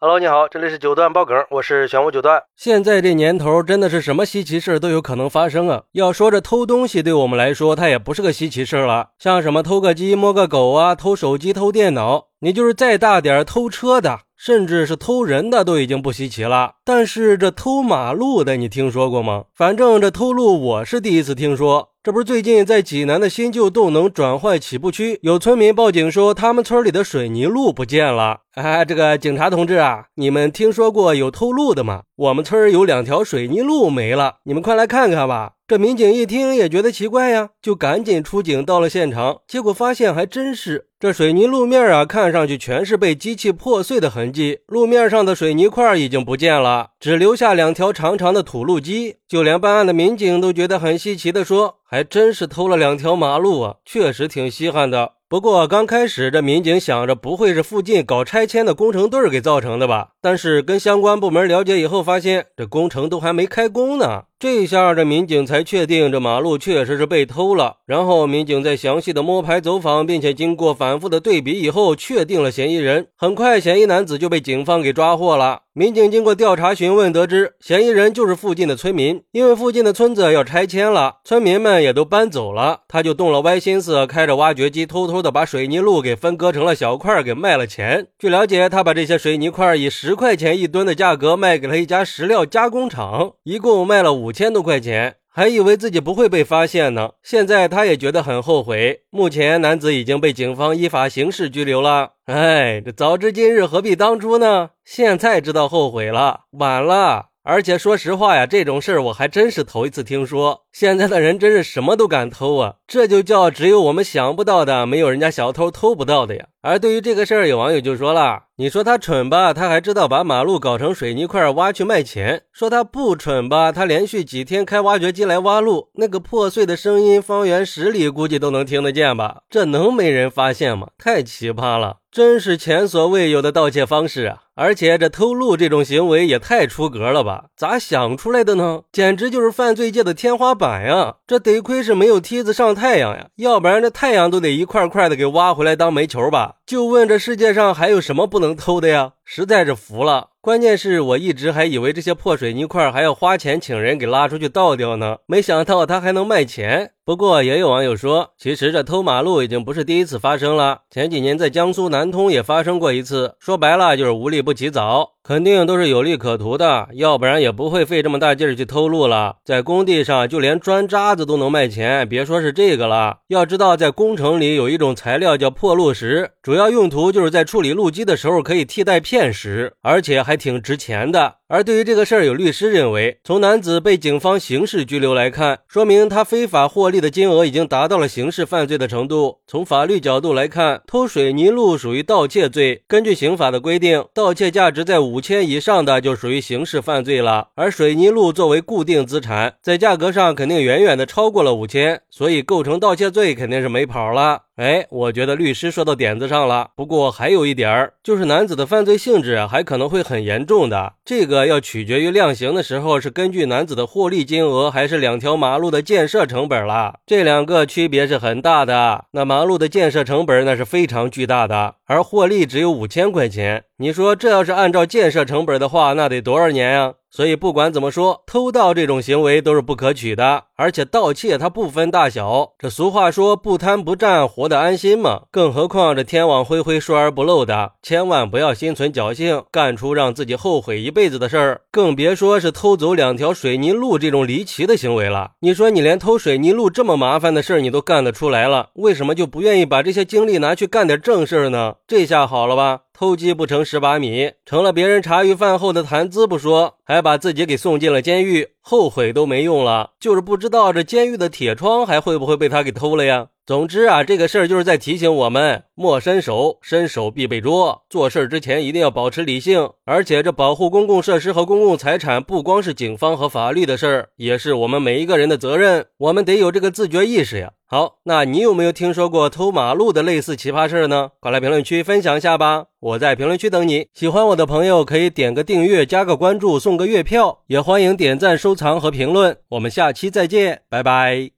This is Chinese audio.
Hello，你好，这里是九段爆梗，我是玄武九段。现在这年头，真的是什么稀奇事都有可能发生啊！要说这偷东西，对我们来说，它也不是个稀奇事了。像什么偷个鸡、摸个狗啊，偷手机、偷电脑，你就是再大点偷车的，甚至是偷人的，都已经不稀奇了。但是这偷马路的，你听说过吗？反正这偷路，我是第一次听说。这不是最近在济南的新旧动能转换起步区，有村民报警说他们村里的水泥路不见了。哎，这个警察同志啊，你们听说过有偷路的吗？我们村有两条水泥路没了，你们快来看看吧。这民警一听也觉得奇怪呀，就赶紧出警到了现场，结果发现还真是这水泥路面啊，看上去全是被机器破碎的痕迹，路面上的水泥块已经不见了，只留下两条长长的土路基。就连办案的民警都觉得很稀奇的说：“还真是偷了两条马路啊，确实挺稀罕的。”不过刚开始，这民警想着不会是附近搞拆迁的工程队给造成的吧？但是跟相关部门了解以后，发现这工程都还没开工呢。这下这民警才确定这马路确实是被偷了。然后民警在详细的摸排走访，并且经过反复的对比以后，确定了嫌疑人。很快，嫌疑男子就被警方给抓获了。民警经过调查询问，得知嫌疑人就是附近的村民。因为附近的村子要拆迁了，村民们也都搬走了，他就动了歪心思，开着挖掘机偷偷的把水泥路给分割成了小块，给卖了钱。据了解，他把这些水泥块以十块钱一吨的价格卖给了一家石料加工厂，一共卖了五五千多块钱，还以为自己不会被发现呢。现在他也觉得很后悔。目前，男子已经被警方依法刑事拘留了。哎，这早知今日何必当初呢？现在知道后悔了，晚了。而且说实话呀，这种事儿我还真是头一次听说。现在的人真是什么都敢偷啊！这就叫只有我们想不到的，没有人家小偷偷不到的呀。而对于这个事儿，有网友就说了：“你说他蠢吧，他还知道把马路搞成水泥块挖去卖钱；说他不蠢吧，他连续几天开挖掘机来挖路，那个破碎的声音，方圆十里估计都能听得见吧？这能没人发现吗？太奇葩了！真是前所未有的盗窃方式啊！而且这偷路这种行为也太出格了吧？咋想出来的呢？简直就是犯罪界的天花板呀！这得亏是没有梯子上太阳呀，要不然这太阳都得一块块的给挖回来当煤球吧？就问这世界上还有什么不能偷的呀？实在是服了。关键是我一直还以为这些破水泥块还要花钱请人给拉出去倒掉呢，没想到它还能卖钱。不过也有网友说，其实这偷马路已经不是第一次发生了，前几年在江苏南通也发生过一次。说白了就是无利不起早，肯定都是有利可图的，要不然也不会费这么大劲儿去偷路了。在工地上，就连砖渣子都能卖钱，别说是这个了。要知道，在工程里有一种材料叫破路石，主要用途就是在处理路基的时候可以替代片石，而且还挺值钱的。而对于这个事儿，有律师认为，从男子被警方刑事拘留来看，说明他非法获利的金额已经达到了刑事犯罪的程度。从法律角度来看，偷水泥路属于盗窃罪。根据刑法的规定，盗窃价值在五千以上的就属于刑事犯罪了。而水泥路作为固定资产，在价格上肯定远远的超过了五千，所以构成盗窃罪肯定是没跑了。哎，我觉得律师说到点子上了。不过还有一点儿，就是男子的犯罪性质还可能会很严重的。这个要取决于量刑的时候是根据男子的获利金额，还是两条马路的建设成本了。这两个区别是很大的。那马路的建设成本那是非常巨大的，而获利只有五千块钱。你说这要是按照建设成本的话，那得多少年呀？所以不管怎么说，偷盗这种行为都是不可取的。而且盗窃它不分大小，这俗话说不贪不占，活得安心嘛。更何况这天网恢恢，疏而不漏的，千万不要心存侥幸，干出让自己后悔一辈子的事儿。更别说是偷走两条水泥路这种离奇的行为了。你说你连偷水泥路这么麻烦的事儿你都干得出来了，为什么就不愿意把这些精力拿去干点正事儿呢？这下好了吧？偷鸡不成蚀把米，成了别人茶余饭后的谈资不说，还把自己给送进了监狱，后悔都没用了，就是不知道这监狱的铁窗还会不会被他给偷了呀？总之啊，这个事儿就是在提醒我们，莫伸手，伸手必被捉。做事儿之前一定要保持理性，而且这保护公共设施和公共财产，不光是警方和法律的事儿，也是我们每一个人的责任。我们得有这个自觉意识呀。好，那你有没有听说过偷马路的类似奇葩事儿呢？快来评论区分享一下吧，我在评论区等你。喜欢我的朋友可以点个订阅，加个关注，送个月票，也欢迎点赞、收藏和评论。我们下期再见，拜拜。